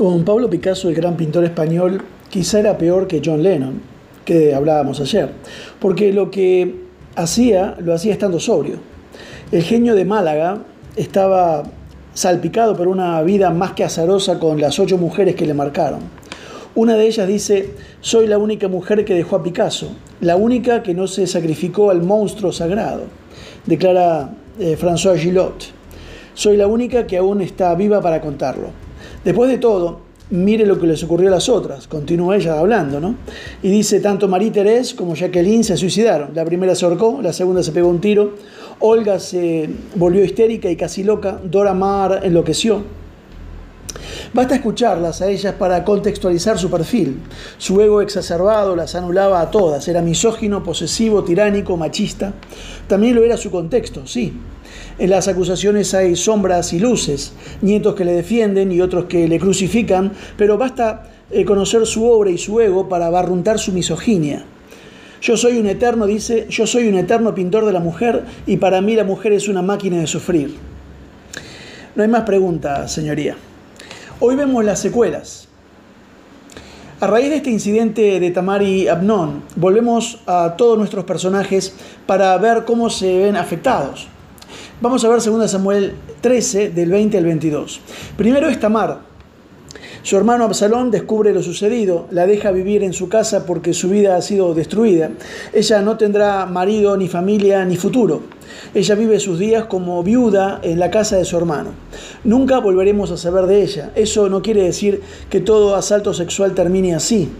Con Pablo Picasso, el gran pintor español, quizá era peor que John Lennon, que hablábamos ayer, porque lo que hacía, lo hacía estando sobrio. El genio de Málaga estaba salpicado por una vida más que azarosa con las ocho mujeres que le marcaron. Una de ellas dice, soy la única mujer que dejó a Picasso, la única que no se sacrificó al monstruo sagrado, declara eh, François Gillot. Soy la única que aún está viva para contarlo. Después de todo, mire lo que les ocurrió a las otras, continúa ella hablando, ¿no? Y dice, tanto Marie Thérèse como Jacqueline se suicidaron. La primera se ahorcó, la segunda se pegó un tiro, Olga se volvió histérica y casi loca, Dora Maar enloqueció. Basta escucharlas a ellas para contextualizar su perfil. Su ego exacerbado las anulaba a todas. Era misógino, posesivo, tiránico, machista. También lo era su contexto, sí. En las acusaciones hay sombras y luces, nietos que le defienden y otros que le crucifican, pero basta eh, conocer su obra y su ego para barruntar su misoginia. Yo soy un eterno, dice, yo soy un eterno pintor de la mujer y para mí la mujer es una máquina de sufrir. No hay más preguntas, señoría. Hoy vemos las secuelas. A raíz de este incidente de Tamar y Abnón, volvemos a todos nuestros personajes para ver cómo se ven afectados. Vamos a ver 2 Samuel 13, del 20 al 22. Primero es Tamar. Su hermano Absalón descubre lo sucedido, la deja vivir en su casa porque su vida ha sido destruida. Ella no tendrá marido, ni familia, ni futuro. Ella vive sus días como viuda en la casa de su hermano. Nunca volveremos a saber de ella. Eso no quiere decir que todo asalto sexual termine así.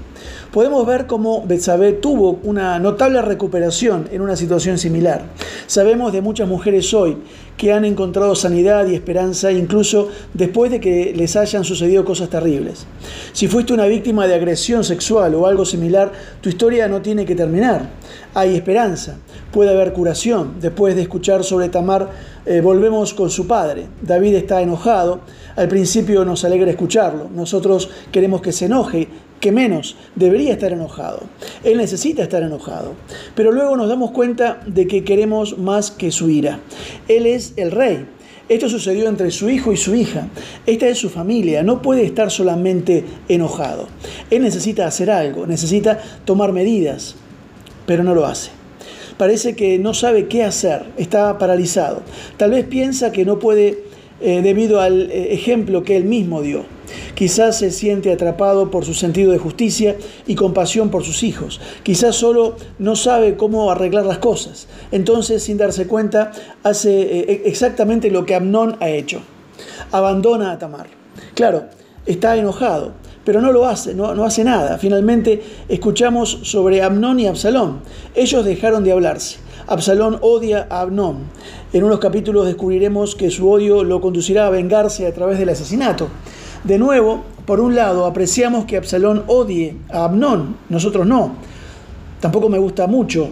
Podemos ver cómo Betsabé tuvo una notable recuperación en una situación similar. Sabemos de muchas mujeres hoy que han encontrado sanidad y esperanza incluso después de que les hayan sucedido cosas terribles. Si fuiste una víctima de agresión sexual o algo similar, tu historia no tiene que terminar. Hay esperanza, puede haber curación. Después de escuchar sobre Tamar, eh, volvemos con su padre. David está enojado. Al principio nos alegra escucharlo. Nosotros queremos que se enoje que menos debería estar enojado. Él necesita estar enojado. Pero luego nos damos cuenta de que queremos más que su ira. Él es el rey. Esto sucedió entre su hijo y su hija. Esta es su familia. No puede estar solamente enojado. Él necesita hacer algo, necesita tomar medidas, pero no lo hace. Parece que no sabe qué hacer, está paralizado. Tal vez piensa que no puede eh, debido al eh, ejemplo que él mismo dio. Quizás se siente atrapado por su sentido de justicia y compasión por sus hijos. Quizás solo no sabe cómo arreglar las cosas. Entonces, sin darse cuenta, hace eh, exactamente lo que Amnón ha hecho. Abandona a Tamar. Claro, está enojado, pero no lo hace, no, no, hace nada. Finalmente escuchamos sobre Amnón y Absalón. Ellos dejaron de hablarse. Absalón odia a Amnón. En unos capítulos descubriremos que su odio lo conducirá a vengarse a través del asesinato. De nuevo, por un lado, apreciamos que Absalón odie a Amnón, nosotros no. Tampoco me gusta mucho.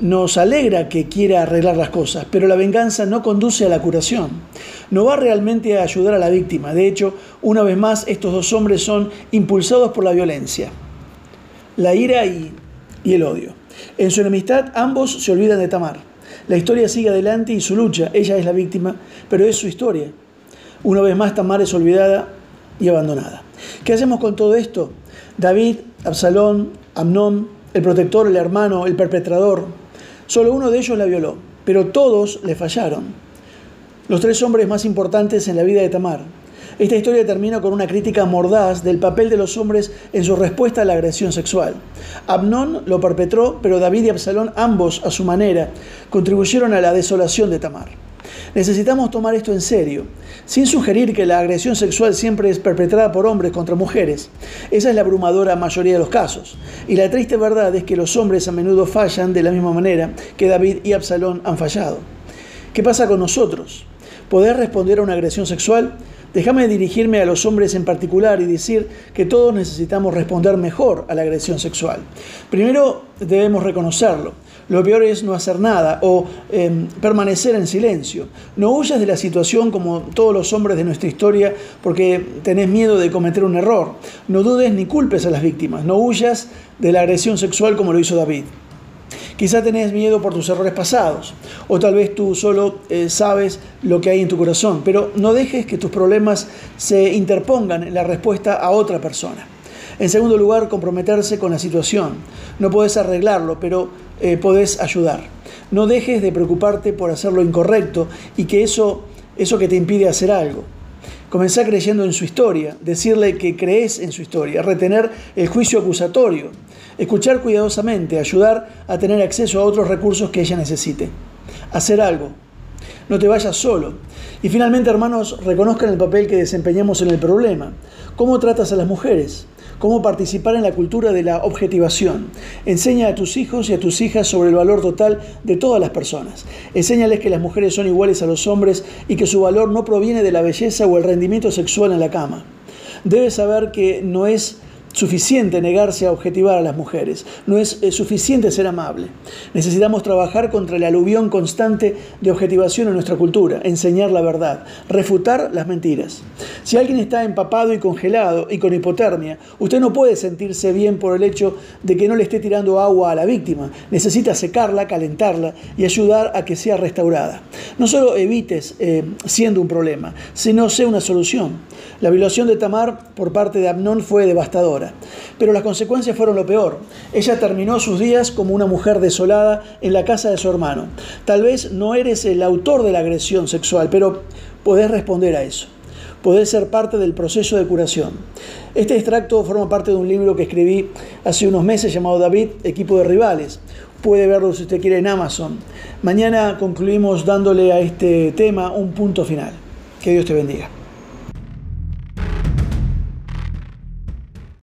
Nos alegra que quiera arreglar las cosas, pero la venganza no conduce a la curación. No va realmente a ayudar a la víctima. De hecho, una vez más, estos dos hombres son impulsados por la violencia, la ira y, y el odio. En su enemistad, ambos se olvidan de Tamar. La historia sigue adelante y su lucha, ella es la víctima, pero es su historia. Una vez más, Tamar es olvidada y abandonada. ¿Qué hacemos con todo esto? David, Absalón, Amnón, el protector, el hermano, el perpetrador, solo uno de ellos la violó, pero todos le fallaron. Los tres hombres más importantes en la vida de Tamar, esta historia termina con una crítica mordaz del papel de los hombres en su respuesta a la agresión sexual. Abnón lo perpetró, pero David y Absalón, ambos a su manera, contribuyeron a la desolación de Tamar. Necesitamos tomar esto en serio, sin sugerir que la agresión sexual siempre es perpetrada por hombres contra mujeres. Esa es la abrumadora mayoría de los casos. Y la triste verdad es que los hombres a menudo fallan de la misma manera que David y Absalón han fallado. ¿Qué pasa con nosotros? ¿Poder responder a una agresión sexual? Déjame dirigirme a los hombres en particular y decir que todos necesitamos responder mejor a la agresión sexual. Primero debemos reconocerlo. Lo peor es no hacer nada o em, permanecer en silencio. No huyas de la situación como todos los hombres de nuestra historia porque tenés miedo de cometer un error. No dudes ni culpes a las víctimas. No huyas de la agresión sexual como lo hizo David. Quizá tenés miedo por tus errores pasados, o tal vez tú solo eh, sabes lo que hay en tu corazón, pero no dejes que tus problemas se interpongan en la respuesta a otra persona. En segundo lugar, comprometerse con la situación. No puedes arreglarlo, pero eh, podés ayudar. No dejes de preocuparte por hacer lo incorrecto y que eso, eso que te impide hacer algo. Comenzar creyendo en su historia, decirle que crees en su historia, retener el juicio acusatorio, escuchar cuidadosamente, ayudar a tener acceso a otros recursos que ella necesite. Hacer algo. No te vayas solo. Y finalmente, hermanos, reconozcan el papel que desempeñamos en el problema. ¿Cómo tratas a las mujeres? Cómo participar en la cultura de la objetivación. Enseña a tus hijos y a tus hijas sobre el valor total de todas las personas. Enséñales que las mujeres son iguales a los hombres y que su valor no proviene de la belleza o el rendimiento sexual en la cama. Debes saber que no es suficiente negarse a objetivar a las mujeres, no es, suficiente ser amable. Necesitamos trabajar contra el aluvión constante de objetivación en nuestra cultura, enseñar la verdad, refutar las mentiras. Si alguien está empapado y congelado y con hipotermia, usted no puede sentirse bien por el hecho de que no le esté tirando agua a la víctima. Necesita secarla, calentarla y ayudar a que sea restaurada. No solo evites eh, siendo un problema, sino sea una solución. La violación de Tamar por parte de Amnón fue devastadora, pero las consecuencias fueron lo peor. Ella terminó sus días como una mujer desolada en la casa de su hermano. Tal vez no eres el autor de la agresión sexual, pero podés responder a eso. Podés ser parte del proceso de curación. Este extracto forma parte de un libro que escribí hace unos meses llamado David, Equipo de Rivales. Puede verlo si usted quiere en Amazon. Mañana concluimos dándole a este tema un punto final. Que Dios te bendiga.